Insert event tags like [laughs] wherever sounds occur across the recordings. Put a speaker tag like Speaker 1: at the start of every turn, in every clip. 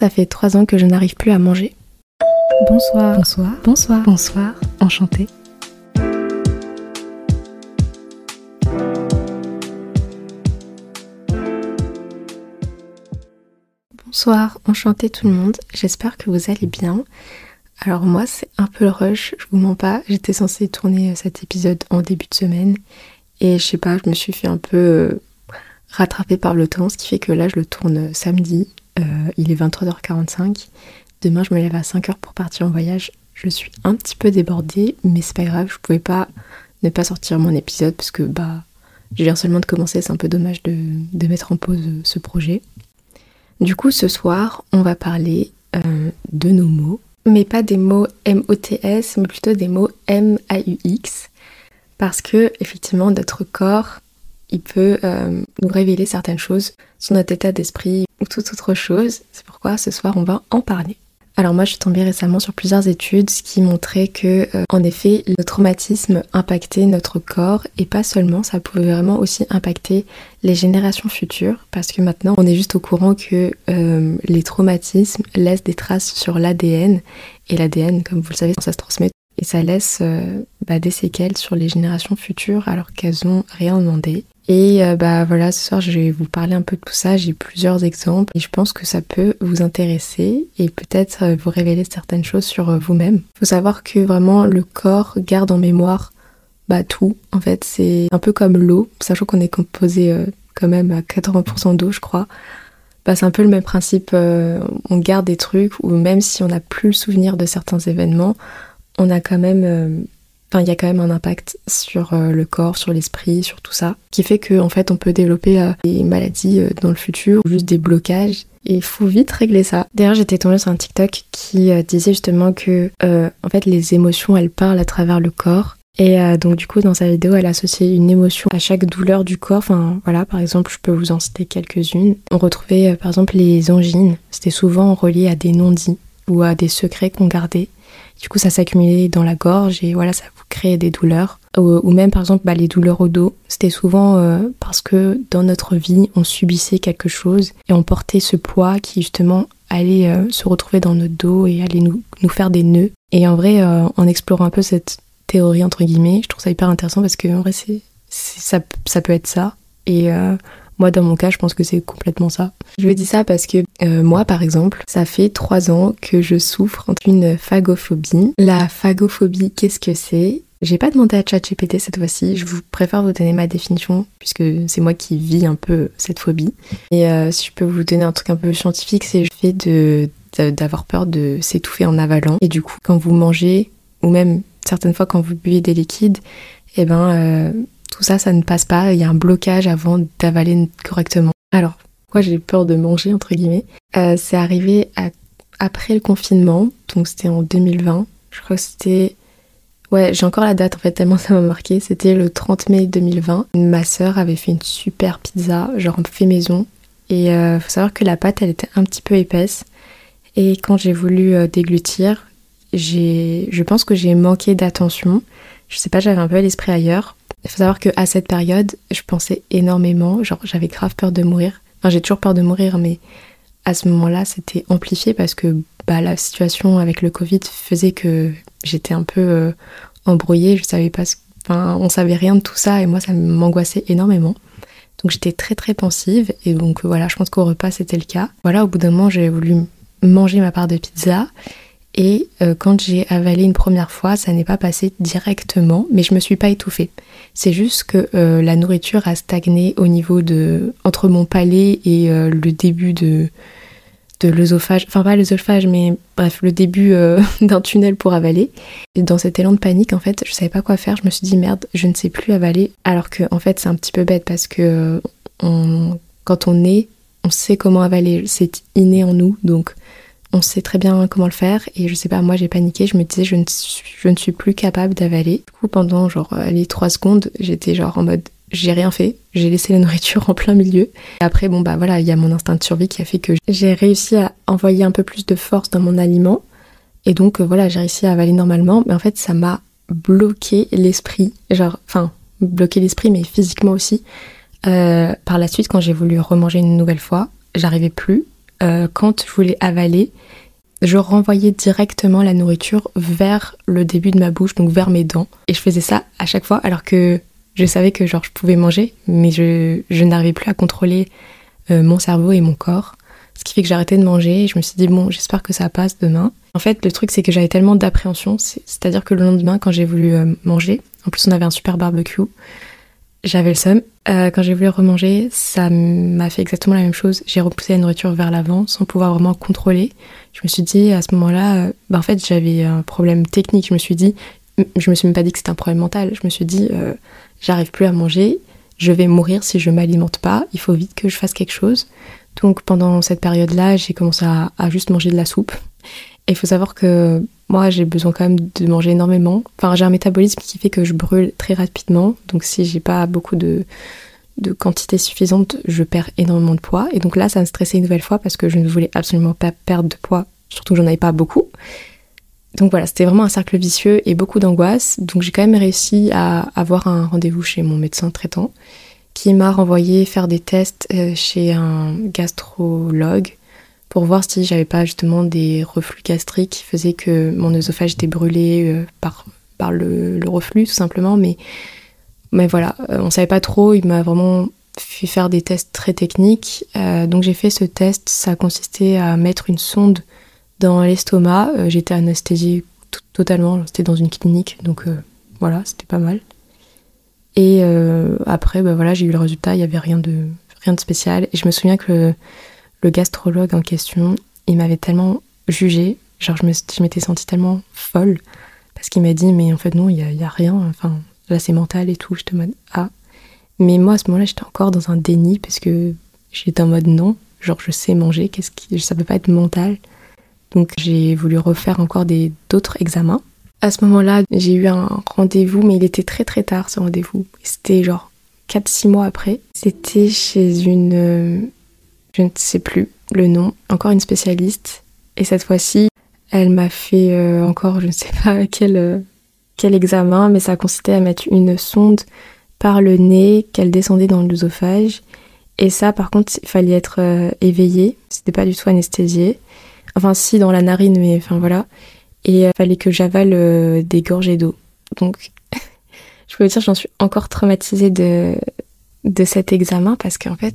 Speaker 1: Ça fait trois ans que je n'arrive plus à manger.
Speaker 2: Bonsoir.
Speaker 1: Bonsoir.
Speaker 2: Bonsoir.
Speaker 1: Bonsoir. Enchantée. Bonsoir, enchanté tout le monde. J'espère que vous allez bien. Alors moi, c'est un peu le rush, je vous mens pas. J'étais censée tourner cet épisode en début de semaine et je sais pas, je me suis fait un peu euh, rattraper par le temps, ce qui fait que là, je le tourne samedi. Euh, il est 23h45. Demain, je me lève à 5h pour partir en voyage. Je suis un petit peu débordée, mais c'est pas grave, je pouvais pas ne pas sortir mon épisode parce que bah je viens seulement de commencer, c'est un peu dommage de, mettre en pause euh, ce projet. Du coup, ce soir, on va parler de nos mots, mais pas des mots M-O-T-S, mais plutôt des mots M-A-U-X parce que effectivement notre corps il peut euh, nous révéler certaines choses sur notre état d'esprit ou toute autre chose. C'est pourquoi ce soir on va en parler. Alors moi je suis tombée récemment sur plusieurs études qui montraient que euh, en effet le traumatisme impactait notre corps et pas seulement, ça pouvait vraiment aussi impacter les générations futures parce que maintenant on est juste au courant que euh, les traumatismes laissent des traces sur l'ADN et l'ADN comme vous le savez ça se transmet et ça laisse bah, des séquelles sur les générations futures alors qu'elles n'ont rien demandé. Et euh, bah voilà, ce soir je vais vous parler un peu de tout ça, j'ai plusieurs exemples et je pense que ça peut vous intéresser et peut-être euh, vous révéler certaines choses sur vous-même. Il faut savoir que vraiment le corps garde en mémoire bah tout. En fait, c'est un peu comme l'eau, sachant qu'on est composé quand même à 80% d'eau, je crois. Bah, c'est un peu le même principe, on garde des trucs ou même si on n'a plus le souvenir de certains événements, on a quand même euh, Enfin, il y a quand même un impact sur euh, le corps, sur l'esprit, sur tout ça, qui fait qu'en en fait, on peut développer euh, des maladies dans le futur, ou juste des blocages. Et il faut vite régler ça. D'ailleurs, j'étais tombée sur un TikTok qui disait justement que, en fait, les émotions, elles parlent à travers le corps. Et donc, du coup, dans sa vidéo, elle associait une émotion à chaque douleur du corps. Enfin, voilà, par exemple, je peux vous en citer quelques-unes. On retrouvait, par exemple, les angines. C'était souvent relié à des non-dits ou à des secrets qu'on gardait. Du coup, ça s'accumulait dans la gorge et voilà, ça vous créait des douleurs. Ou, même, par exemple, bah, les douleurs au dos. C'était souvent euh, parce que dans notre vie, on subissait quelque chose et on portait ce poids qui, justement, allait euh, se retrouver dans notre dos et allait nous, nous faire des nœuds. Et en vrai, euh, en explorant un peu cette théorie, entre guillemets, je trouve ça hyper intéressant parce que, en vrai, c'est, ça, ça peut être ça. Et moi, dans mon cas, je pense que c'est complètement ça. Je vous dis ça parce que euh, moi, par exemple, ça fait trois ans que je souffre d'une phagophobie. La phagophobie, qu'est-ce que c'est? J'ai pas demandé à ChatGPT cette fois-ci, je vous préfère vous donner ma définition puisque c'est moi qui vis un peu cette phobie. Et euh, si je peux vous donner un truc un peu scientifique, c'est le fait de d'avoir peur de s'étouffer en avalant. Et du coup, quand vous mangez ou même certaines fois quand vous buvez des liquides, eh ben euh, tout ça, ça ne passe pas. Il y a un blocage avant d'avaler correctement. Alors, moi j'ai peur de manger, entre guillemets euh, C'est arrivé après le confinement, donc c'était en 2020. Je crois que c'était... Ouais, j'ai encore la date en fait, tellement [laughs] ça m'a marqué. C'était le 30 mai 2020. Ma sœur avait fait une super pizza, genre fait maison. Et euh, faut savoir que la pâte, elle était un petit peu épaisse. Et quand j'ai voulu euh, déglutir, je pense que j'ai manqué d'attention. Je sais pas, j'avais un peu l'esprit ailleurs. Il faut savoir qu'à cette période, je pensais énormément, genre j'avais grave peur de mourir. Enfin, j'ai toujours peur de mourir, mais à ce moment-là, c'était amplifié parce que bah, la situation avec le Covid faisait que j'étais un peu euh, embrouillée, je savais pas, enfin, on savait rien de tout ça et moi, ça m'angoissait énormément. Donc j'étais très très pensive et donc voilà, je pense qu'au repas c'était le cas. Voilà, au bout d'un moment, j'ai voulu manger ma part de pizza et euh, quand j'ai avalé une première fois, ça n'est pas passé directement, mais je me suis pas étouffée. C'est juste que euh, la nourriture a stagné au niveau de entre mon palais et euh, le début de de l'œsophage, enfin pas l'œsophage, mais bref, le début [laughs] d'un tunnel pour avaler. Dans cet élan de panique, en fait, je savais pas quoi faire. Je me suis dit merde, je ne sais plus avaler. Alors que en fait, c'est un petit peu bête parce que quand on est, on sait comment avaler. C'est inné en nous, donc on sait très bien comment le faire et je sais pas, moi j'ai paniqué, je me disais je ne, je ne suis plus capable d'avaler. Du coup pendant genre les trois secondes j'étais genre en mode j'ai rien fait, j'ai laissé la [laughs] nourriture en plein milieu. après bon bah voilà, il y a mon instinct de survie qui a fait que j'ai réussi à envoyer un peu plus de force dans mon aliment et donc euh, voilà j'ai réussi à avaler normalement mais en fait ça m'a bloqué l'esprit, genre enfin bloqué l'esprit mais physiquement aussi. Euh, par la suite quand j'ai voulu remanger une nouvelle fois, j'arrivais plus euh, quand je voulais avaler, je renvoyais directement la nourriture vers le début de ma bouche, donc vers mes dents. Et je faisais ça à chaque fois, alors que je savais que genre je pouvais manger, mais je, je n'arrivais plus à contrôler euh, mon cerveau et mon corps. Ce qui fait que j'arrêtais de manger et je me suis dit, bon, j'espère que ça passe demain. En fait, le truc, c'est que j'avais tellement d'appréhension, c'est-à-dire que le lendemain, quand j'ai voulu euh, manger, en plus on avait un super barbecue, j'avais le seum. Euh, quand j'ai voulu remanger, ça m'a fait exactement la même chose. J'ai repoussé la nourriture vers l'avant sans pouvoir vraiment contrôler. Je me suis dit à ce moment-là, euh, bah, en fait j'avais un problème technique. Je me suis dit, je me suis même pas dit que c'était un problème mental. Je me suis dit, euh, j'arrive plus à manger, je vais mourir si je m'alimente pas. Il faut vite que je fasse quelque chose. Donc pendant cette période-là, j'ai commencé à, à juste manger de la soupe. Et il faut savoir que moi, j'ai besoin quand même de manger énormément. Enfin, j'ai un métabolisme qui fait que je brûle très rapidement. Donc, si j'ai pas beaucoup de, quantité suffisante, je perds énormément de poids. Et donc là, ça me stressait une nouvelle fois parce que je ne voulais absolument pas perdre de poids. Surtout que j'en avais pas beaucoup. Donc voilà, c'était vraiment un cercle vicieux et beaucoup d'angoisse. Donc j'ai quand même réussi à avoir un rendez-vous chez mon médecin traitant qui m'a renvoyé faire des tests euh, chez un gastrologue pour voir si j'avais pas justement des reflux gastriques qui faisaient que mon œsophage était brûlé euh, par, par le, reflux tout simplement. Mais, mais voilà, euh, on savait pas trop. Il m'a vraiment fait faire des tests très techniques. Euh, donc j'ai fait ce test. Ça consistait à mettre une sonde dans l'estomac. J'étais anesthésiée totalement. C'était dans une clinique. Donc voilà, c'était pas mal. Et après, bah voilà, j'ai eu le résultat. Il y avait rien de, rien de spécial. Et je me souviens que le gastrologue en question, il m'avait tellement jugé, genre je, m'étais sentie tellement folle, parce qu'il m'a dit, mais en fait non, il n'y a, rien, enfin là c'est mental et tout, je te mode ah. Mais moi à ce moment-là, j'étais encore dans un déni, parce que j'étais en mode non, genre je sais manger, qu'est-ce qui, ça peut pas être mental. Donc j'ai voulu refaire encore des d'autres examens. À ce moment-là, j'ai eu un rendez-vous, mais il était très très tard ce rendez-vous. C'était genre 4-6 mois après. C'était chez une euh, je ne sais plus le nom, encore une spécialiste. Et cette fois-ci, elle m'a fait euh, encore, je ne sais pas [laughs] quel, euh, quel examen, mais ça consistait à mettre une sonde par le nez qu'elle descendait dans l'œsophage. Et ça, par contre, il fallait être euh, éveillé. C'était pas du tout anesthésié. Enfin, si, dans la narine, mais enfin voilà. Et il fallait que j'avale des gorgées d'eau. Donc, [laughs] je peux dire, j'en suis encore traumatisée de, de cet examen parce qu'en fait,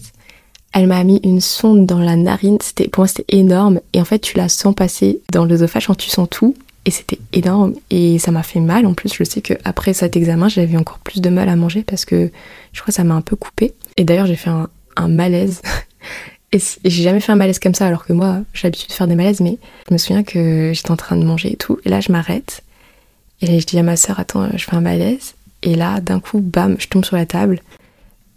Speaker 1: elle m'a mis une sonde dans la narine. C'était, pour moi, c'était énorme. Et en fait, tu la sens passer dans l'œsophage quand tu sens tout. Et c'était énorme. Et ça m'a fait mal. En plus, je sais qu'après cet examen, j'avais encore plus de mal à manger parce que je crois que ça m'a un peu coupé. Et d'ailleurs, j'ai fait un, malaise. [laughs] et, j'ai jamais fait un malaise comme ça, alors que moi, j'ai l'habitude de faire des malaises. Mais je me souviens que j'étais en train de manger et tout. Et là, je m'arrête. Et je dis à ma soeur, attends, je fais un malaise. Et là, d'un coup, bam, je tombe sur la table.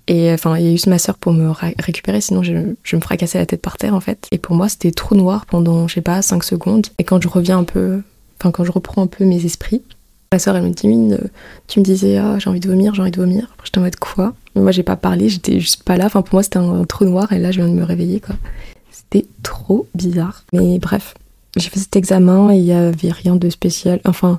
Speaker 1: Et enfin, il y a eu ma soeur pour me récupérer, sinon je, me fracassais la tête par terre en fait. Et pour moi, c'était trop noir pendant, je sais pas, 5 secondes. Et quand je reviens un peu, enfin, quand je reprends un peu mes esprits, ma soeur elle me dit, oui, tu me disais, ah, j'ai envie de vomir, j'ai envie de vomir. J'étais en mode quoi? Moi, j'ai pas parlé, j'étais juste pas là. Enfin, pour moi, c'était un, trou noir et là, je viens de me réveiller quoi. C'était trop bizarre. Mais bref, j'ai fait cet examen et il y avait rien de spécial. Enfin,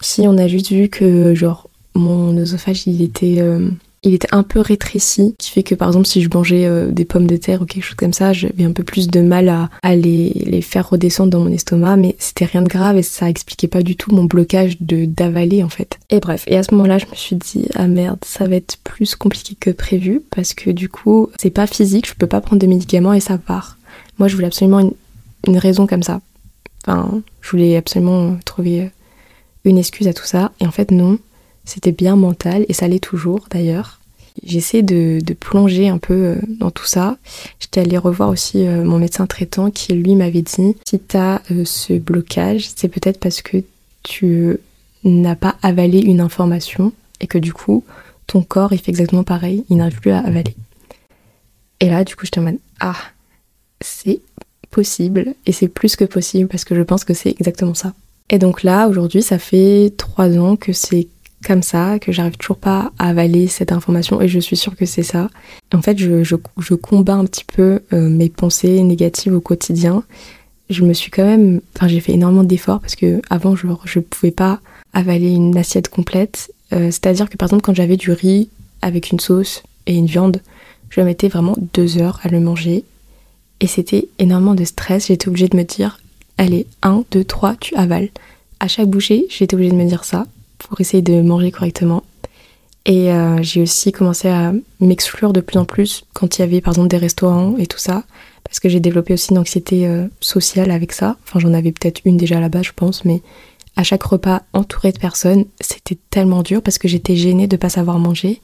Speaker 1: si on a juste vu que, genre, mon œsophage il était. Euh, il était un peu rétréci, qui fait que par exemple si je mangeais euh, des pommes de terre ou quelque chose comme ça, j'avais un peu plus de mal à, les, faire redescendre dans mon estomac, mais c'était rien de grave et ça expliquait pas du tout mon blocage de d'avaler en fait. Et bref, et à ce moment-là, je me suis dit ah merde, ça va être plus compliqué que prévu parce que du coup, c'est pas physique, je peux pas prendre de médicaments et ça part. Moi, je voulais absolument une, une raison comme ça. Enfin, je voulais absolument trouver une excuse à tout ça et en fait non. C'était bien mental et ça l'est toujours d'ailleurs. J'essaie de, plonger un peu euh, dans tout ça. J'étais allée revoir aussi euh, mon médecin traitant qui lui m'avait dit si tu as euh, ce blocage, c'est peut-être parce que tu n'as pas avalé une information et que du coup ton corps il fait exactement pareil, il n'arrive plus à avaler. Et là du coup je en mode ah c'est possible et c'est plus que possible parce que je pense que c'est exactement ça. Et donc là aujourd'hui ça fait trois ans que c'est comme ça, que j'arrive toujours pas à avaler cette information et je suis sûre que c'est ça. En fait, je, je, combats un petit peu euh, mes pensées négatives au quotidien. Je me suis quand même, enfin j'ai fait énormément d'efforts parce que avant je, je pouvais pas avaler une assiette complète. Euh, c'est-à-dire que par exemple quand j'avais du riz avec une sauce et une viande, je mettais vraiment deux heures à le manger Et c'était énormément de stress. J'étais obligée de me dire, allez, 1, 2, 3, tu avales. À chaque bouchée, j'étais obligée de me dire ça pour essayer de manger correctement. Et euh, j'ai aussi commencé à m'exclure de plus en plus quand il y avait par exemple des restaurants et tout ça, parce que j'ai développé aussi une anxiété euh, sociale avec ça. Enfin, j'en avais peut-être une déjà là-bas, je pense, mais à chaque repas entouré de personnes, c'était tellement dur parce que j'étais gênée de pas savoir manger.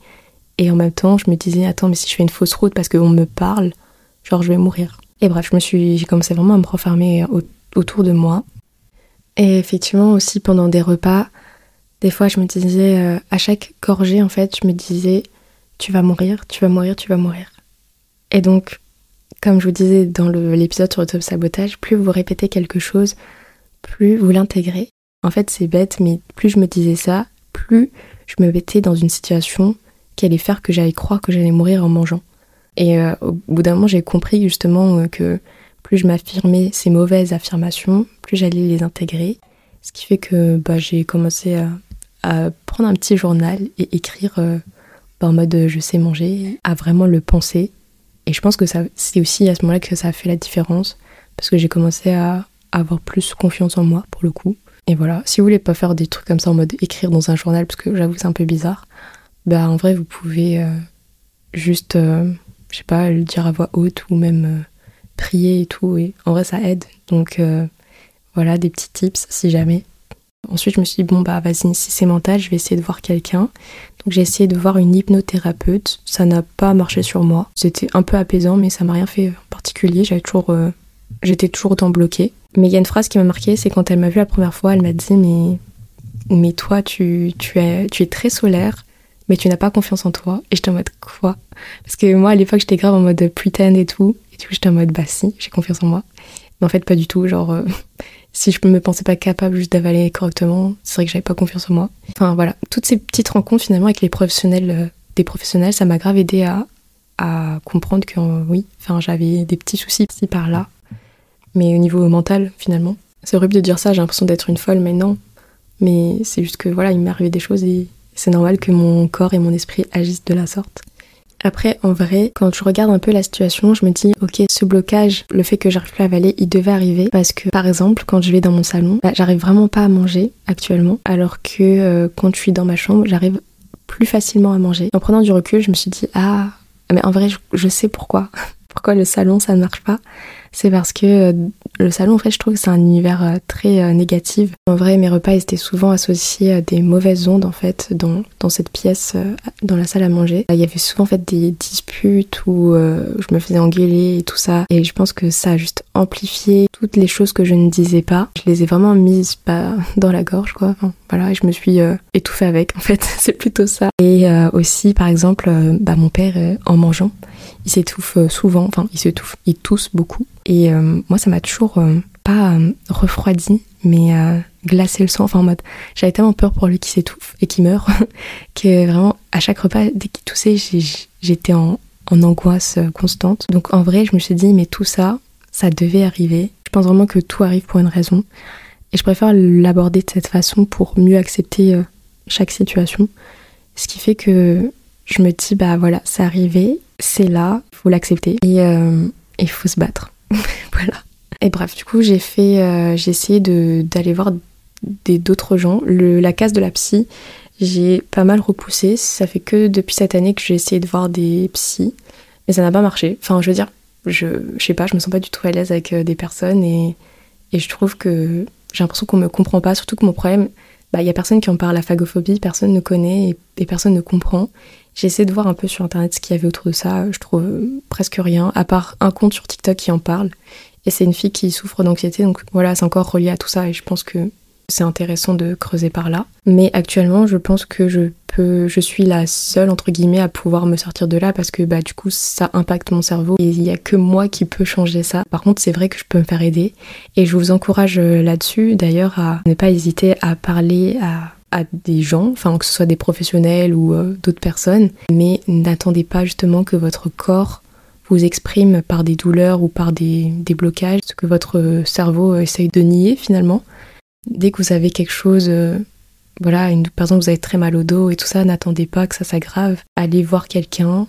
Speaker 1: Et en même temps, je me disais, attends, mais si je fais une fausse route parce qu'on me parle, genre je vais mourir. Et bref, je me suis, j'ai commencé vraiment à me refermer autour de moi. Et effectivement aussi pendant des repas, des fois je me disais, euh, à chaque gorgée en fait, je me disais, tu vas mourir, tu vas mourir, tu vas mourir. Et donc, comme je vous disais dans l'épisode sur le sabotage, plus vous répétez quelque chose, plus vous l'intégrez. En fait, c'est bête, mais plus je me disais ça, plus je me mettais dans une situation qui allait faire que j'allais croire que j'allais mourir en mangeant. Et euh, au bout d'un moment, j'ai compris justement euh, que plus je m'affirmais ces mauvaises affirmations, plus j'allais les intégrer. Ce qui fait que bah, j'ai commencé à, prendre un petit journal et écrire euh, bah, en mode je sais manger, à vraiment le penser. Et je pense que c'est aussi à ce moment-là que ça a fait la différence, parce que j'ai commencé à avoir plus confiance en moi pour le coup. Et voilà, si vous voulez pas faire des trucs comme ça en mode écrire dans un journal, parce que j'avoue c'est un peu bizarre, bah en vrai vous pouvez euh, juste, euh, je sais pas, le dire à voix haute ou même euh, prier et tout. Et en vrai ça aide. Donc voilà des petits tips si jamais. Ensuite je me suis dit bon bah vas-y si c'est mental je vais essayer de voir quelqu'un. Donc j'ai essayé de voir une hypnothérapeute. Ça n'a pas marché sur moi. C'était un peu apaisant mais ça m'a rien fait en particulier. J'avais toujours, j'étais toujours autant bloquée. Mais il y a une phrase qui m'a marquée, c'est quand elle m'a vu la première fois, elle m'a dit mais mais toi tu, tu, es, tu es très solaire, mais tu n'as pas confiance en toi. Et j'étais en mode quoi? Parce que moi à l'époque j'étais grave en mode pretend et tout, et du coup j'étais en mode bah si, j'ai confiance en moi. Mais en fait pas du tout, genre euh, si je me pensais pas capable juste d'avaler correctement, c'est vrai que j'avais pas confiance en moi. Enfin voilà, toutes ces petites rencontres finalement avec les professionnels, euh, des professionnels, ça m'a grave aidé à, à comprendre que euh, oui, enfin j'avais des petits soucis ici par là mais au niveau mental finalement. C'est horrible de dire ça, j'ai l'impression d'être une folle, mais non. Mais c'est juste que voilà, il m'est arrivé des choses et c'est normal que mon corps et mon esprit agissent de la sorte. Après, en vrai, quand je regarde un peu la situation, je me dis, ok, ce blocage, le fait que j'arrive plus à avaler, il devait arriver parce que, par exemple, quand je vais dans mon salon, bah, j'arrive vraiment pas à manger actuellement, alors que euh, quand je suis dans ma chambre, j'arrive plus facilement à manger. En prenant du recul, je me suis dit, ah, mais en vrai, je sais pourquoi. [laughs] pourquoi le salon, ça ne marche pas? C'est parce que euh, le salon, en fait, je trouve que c'est un univers euh, très euh, négatif. En vrai, mes repas étaient souvent associés à des mauvaises ondes, en fait, dans, dans cette pièce, dans la salle à manger. Il y avait souvent, en fait, des disputes où je me faisais engueuler et tout ça. Et je pense que ça a juste amplifié toutes les choses que je ne disais pas. Je les ai vraiment mises bah, [laughs] dans la gorge, quoi. voilà, et je me suis étouffée avec, en fait. [laughs] c'est plutôt ça. Et aussi, par exemple, bah, mon père, en mangeant, il s'étouffe souvent, enfin, il s'étouffe, il tousse beaucoup. Et euh, moi, ça m'a toujours euh, pas euh, refroidi, mais glacé le sang. Enfin, en mode, j'avais tellement peur pour lui qu'il s'étouffe et qu'il meurt [laughs] que vraiment, à chaque repas, dès qu'il toussait, j'étais en, en angoisse constante. Donc, en vrai, je me suis dit, mais tout ça, ça devait arriver. Je pense vraiment que tout arrive pour une raison. Et je préfère l'aborder de cette façon pour mieux accepter chaque situation. Ce qui fait que je me dis, bah voilà, c'est arrivé, c'est là, il faut l'accepter et il faut se battre. [laughs] Et bref, du coup, j'ai fait, euh, j'ai essayé d'aller voir d'autres gens. Le, la case de la psy, j'ai pas mal repoussé. Ça fait que depuis cette année que j'ai essayé de voir des psys, mais ça n'a pas marché. Enfin, je veux dire, je, je sais pas, je me sens pas du tout à l'aise avec euh, des personnes et, et je trouve que j'ai l'impression qu'on me comprend pas. Surtout que mon problème, bah, il y a personne qui en parle. La phagophobie, personne ne connaît et, et personne ne comprend. J'ai essayé de voir un peu sur internet ce qu'il y avait autour de ça. Je trouve presque rien, à part un compte sur TikTok qui en parle. Et c'est une fille qui souffre d'anxiété, donc voilà, c'est encore relié à tout ça et je pense que c'est intéressant de creuser par là. Mais actuellement, je pense que je peux, je suis la seule entre guillemets à pouvoir me sortir de là parce que bah du coup ça impacte mon cerveau et il y a que moi qui peux changer ça. Par contre, c'est vrai que je peux me faire aider et je vous encourage euh, là-dessus d'ailleurs à ne pas hésiter à parler à à des gens, enfin que ce soit des professionnels ou euh, d'autres personnes, mais n'attendez pas justement que votre corps vous exprime par des douleurs ou par des, des blocages, ce que votre cerveau essaye de nier finalement. Dès que vous avez quelque chose, euh, voilà, une, par exemple vous avez très mal au dos et tout ça, n'attendez pas que ça s'aggrave. Allez voir quelqu'un,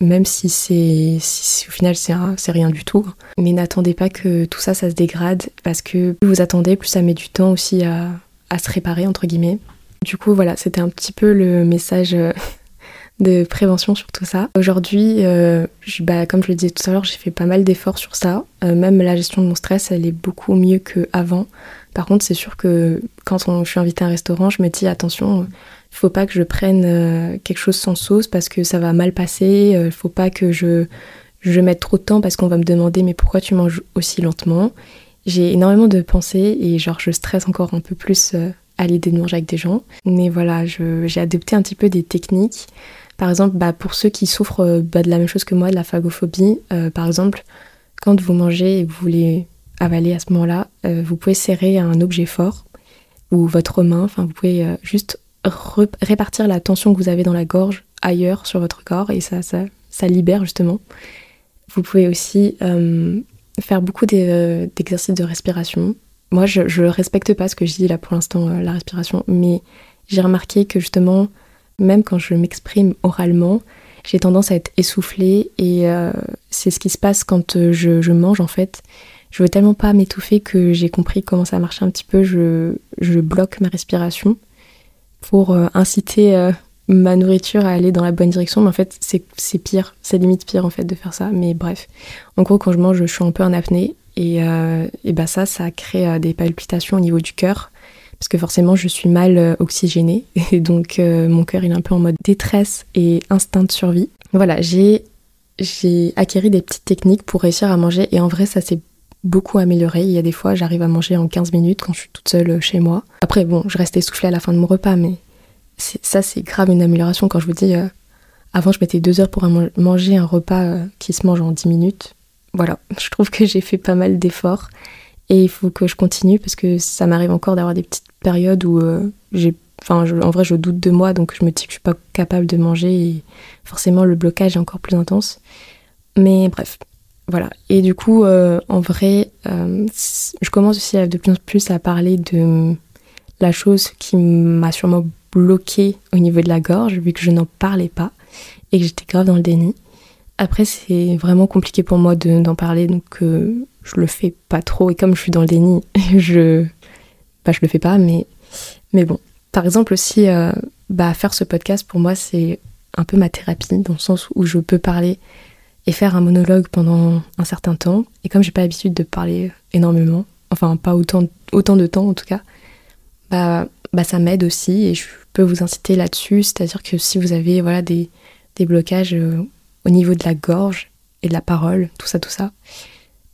Speaker 1: même si c'est si, au final c'est rien du tout. Mais n'attendez pas que tout ça, ça se dégrade, parce que plus vous attendez, plus ça met du temps aussi à, à se réparer, entre guillemets. Du coup, voilà, c'était un petit peu le message euh, [laughs] de prévention sur tout ça. Aujourd'hui, euh, bah, comme je le disais tout à l'heure, j'ai fait pas mal d'efforts sur ça. Euh, même la gestion de mon stress, elle est beaucoup mieux qu'avant. Par contre, c'est sûr que quand je suis invitée à un restaurant, je me dis attention, il faut pas que je prenne quelque chose sans sauce parce que ça va mal passer. Il faut pas que je, je mette trop de temps parce qu'on va me demander mais pourquoi tu manges aussi lentement? J'ai énormément de pensées et genre je stresse encore un peu plus à l'idée de manger avec des gens. Mais voilà, j'ai adopté un petit peu des techniques par exemple, bah, pour ceux qui souffrent euh, bah, de la même chose que moi, de la phagophobie, euh, par exemple, quand vous mangez et vous voulez avaler à ce moment-là, euh, vous pouvez serrer un objet fort ou votre main, enfin vous pouvez juste répartir la tension que vous avez dans la gorge ailleurs sur votre corps et ça, ça libère justement. Vous pouvez aussi faire beaucoup d'exercices de respiration. Moi, je ne respecte pas ce que je dis là pour l'instant, la respiration, mais j'ai remarqué que justement, même quand je m'exprime oralement, j'ai tendance à être essoufflée et euh, c'est ce qui se passe quand euh, je, mange en fait. Je veux tellement pas m'étouffer que j'ai compris comment ça marchait un petit peu. Je, bloque ma respiration pour euh, inciter ma nourriture à aller dans la bonne direction. Mais en fait, c'est pire, c'est limite pire en fait de faire ça. Mais bref, en gros, quand je mange, je suis un peu en apnée et, et bah ça, ça crée des palpitations au niveau du cœur parce que forcément je suis mal euh, oxygénée [laughs] et donc euh, mon cœur il est un peu en mode détresse et instinct de survie. Voilà, j'ai j'ai acquéri des petites techniques pour réussir à manger et en vrai ça s'est beaucoup amélioré. Il y a des fois j'arrive à manger en 15 minutes quand je suis toute seule euh, chez moi. Après bon, je reste essoufflée à la fin de mon repas mais ça c'est grave une amélioration quand je vous dis avant je mettais deux heures pour manger un repas qui se mange en 10 minutes. Voilà, [laughs] je trouve que j'ai fait pas mal d'efforts et il faut que je continue parce que ça m'arrive encore d'avoir des petites périodes où euh, j'ai. Enfin, en vrai, je doute de moi, donc je me dis que je suis pas capable de manger et forcément le blocage est encore plus intense. Mais bref, voilà. Et du coup, euh, en vrai, euh, je commence aussi de plus en plus à parler de la chose qui m'a sûrement bloqué au niveau de la gorge, vu que je n'en parlais pas et que j'étais grave dans le déni. Après, c'est vraiment compliqué pour moi d'en parler, donc je le fais pas trop. Et comme je suis dans le déni, [laughs] je, bah, je le fais pas. Mais, bon, par exemple aussi, euh, bah, faire ce podcast pour moi, c'est un peu ma thérapie, dans le sens où je peux parler et faire un monologue pendant un certain temps. Et comme j'ai pas l'habitude de parler énormément, enfin pas autant, de temps en tout cas, bah, bah ça m'aide aussi et je peux vous inciter là-dessus. C'est-à-dire que si vous avez voilà, des, des blocages euh, au niveau de la gorge et de la parole, tout ça, tout ça,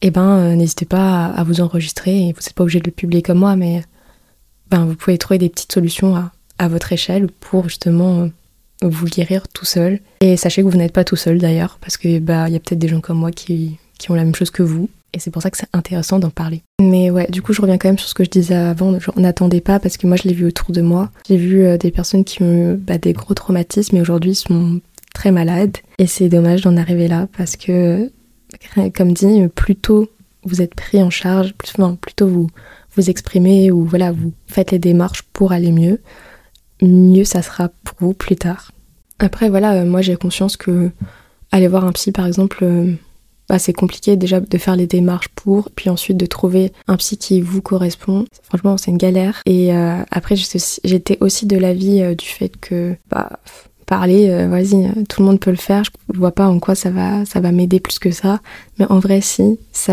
Speaker 1: eh ben, euh, n'hésitez pas à, vous enregistrer. Vous n'êtes pas obligé de le publier comme moi, mais ben, vous pouvez trouver des petites solutions à, votre échelle pour justement euh, vous guérir tout seul. Et sachez que vous n'êtes pas tout seul d'ailleurs, parce que bah il y a peut-être des gens comme moi qui, qui ont la même chose que vous. Et c'est pour ça que c'est intéressant d'en parler. Mais ouais, du coup, je reviens quand même sur ce que je disais avant. N'attendez pas, parce que moi, je l'ai vu autour de moi. J'ai vu euh, des personnes qui ont eu bah, des gros traumatismes et aujourd'hui sont très malades. Et c'est dommage d'en arriver là, parce que comme dit, plus tôt vous êtes pris en charge, plus, enfin, plutôt vous vous exprimez ou voilà, vous faites les démarches pour aller mieux, mieux ça sera pour vous plus tard. Après voilà, euh, moi j'ai conscience que aller voir un psy par exemple, euh, bah, c'est compliqué déjà de faire les démarches pour, puis ensuite de trouver un psy qui vous correspond. Franchement, c'est une galère. Et euh, après, j'étais aussi de l'avis du fait que bah, parler, euh, vas-y, tout le monde peut le faire. Je vois pas en quoi ça va, ça va m'aider plus que ça. Mais en vrai, si, ça,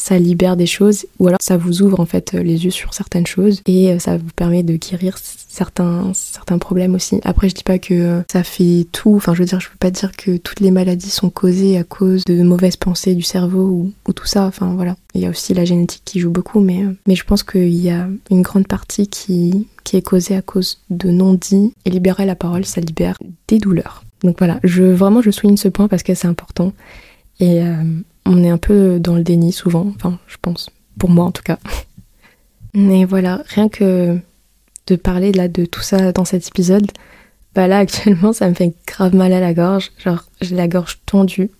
Speaker 1: ça libère des choses ou alors ça vous ouvre en fait les yeux sur certaines choses et euh, ça vous permet de guérir certains, certains problèmes aussi. Après, je dis pas que euh, ça fait tout. Enfin, je veux dire, je veux pas dire que toutes les maladies sont causées à cause de mauvaises pensées du cerveau ou, ou tout ça. Enfin, voilà. Il y a aussi la génétique qui joue beaucoup, mais, mais je pense qu'il y a une grande partie qui, qui est causée à cause de non-dits. Et libérer la parole, ça libère des douleurs. Donc voilà, je, vraiment je souligne ce point parce que c'est important. Et euh, on est un peu dans le déni souvent, enfin je pense, pour moi en tout cas. [laughs] Mais voilà, rien que de parler là de tout ça dans cet épisode, bah là actuellement ça me fait grave mal à la gorge, genre j'ai la gorge tendue.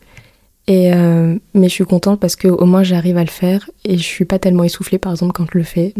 Speaker 1: Et euh, mais je suis contente parce que au moins j'arrive à le faire et je suis pas tellement essoufflée par exemple quand je le fais.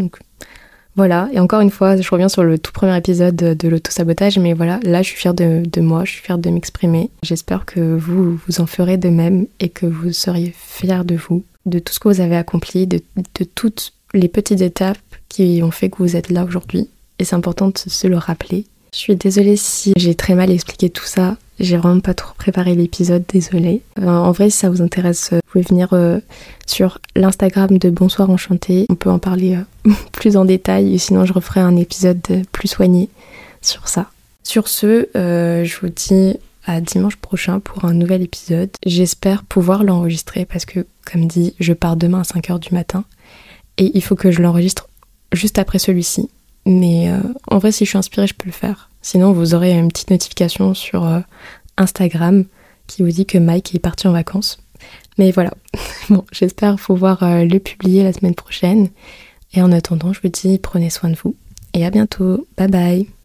Speaker 1: Voilà, et encore une fois, je reviens sur le tout premier épisode de, l'auto-sabotage, mais voilà, là je suis fière de, moi, je suis fière de m'exprimer. J'espère que vous, vous en ferez de même et que vous seriez fiers de vous, de tout ce que vous avez accompli, de, de toutes les petites étapes qui ont fait que vous êtes là aujourd'hui. Et c'est important de se le rappeler. Je suis désolée si j'ai très mal expliqué tout ça. J'ai vraiment pas trop préparé l'épisode, désolée. Euh, en vrai, si ça vous intéresse, euh, vous pouvez venir euh, sur l'Instagram de Bonsoir Enchanté. On peut en parler [laughs] plus en détail, sinon je referai un épisode plus soigné sur ça. Sur ce, je vous dis à dimanche prochain pour un nouvel épisode. J'espère pouvoir l'enregistrer parce que, comme dit, je pars demain à 5h du matin et il faut que je l'enregistre juste après celui-ci. Mais en vrai, si je suis inspirée, je peux le faire. Sinon, vous aurez une petite notification sur euh, Instagram qui vous dit que Mike est parti en vacances. Mais voilà. [laughs] bon, j'espère pouvoir euh, le publier la semaine prochaine. Et en attendant, je vous dis prenez soin de vous. Et à bientôt. Bye bye.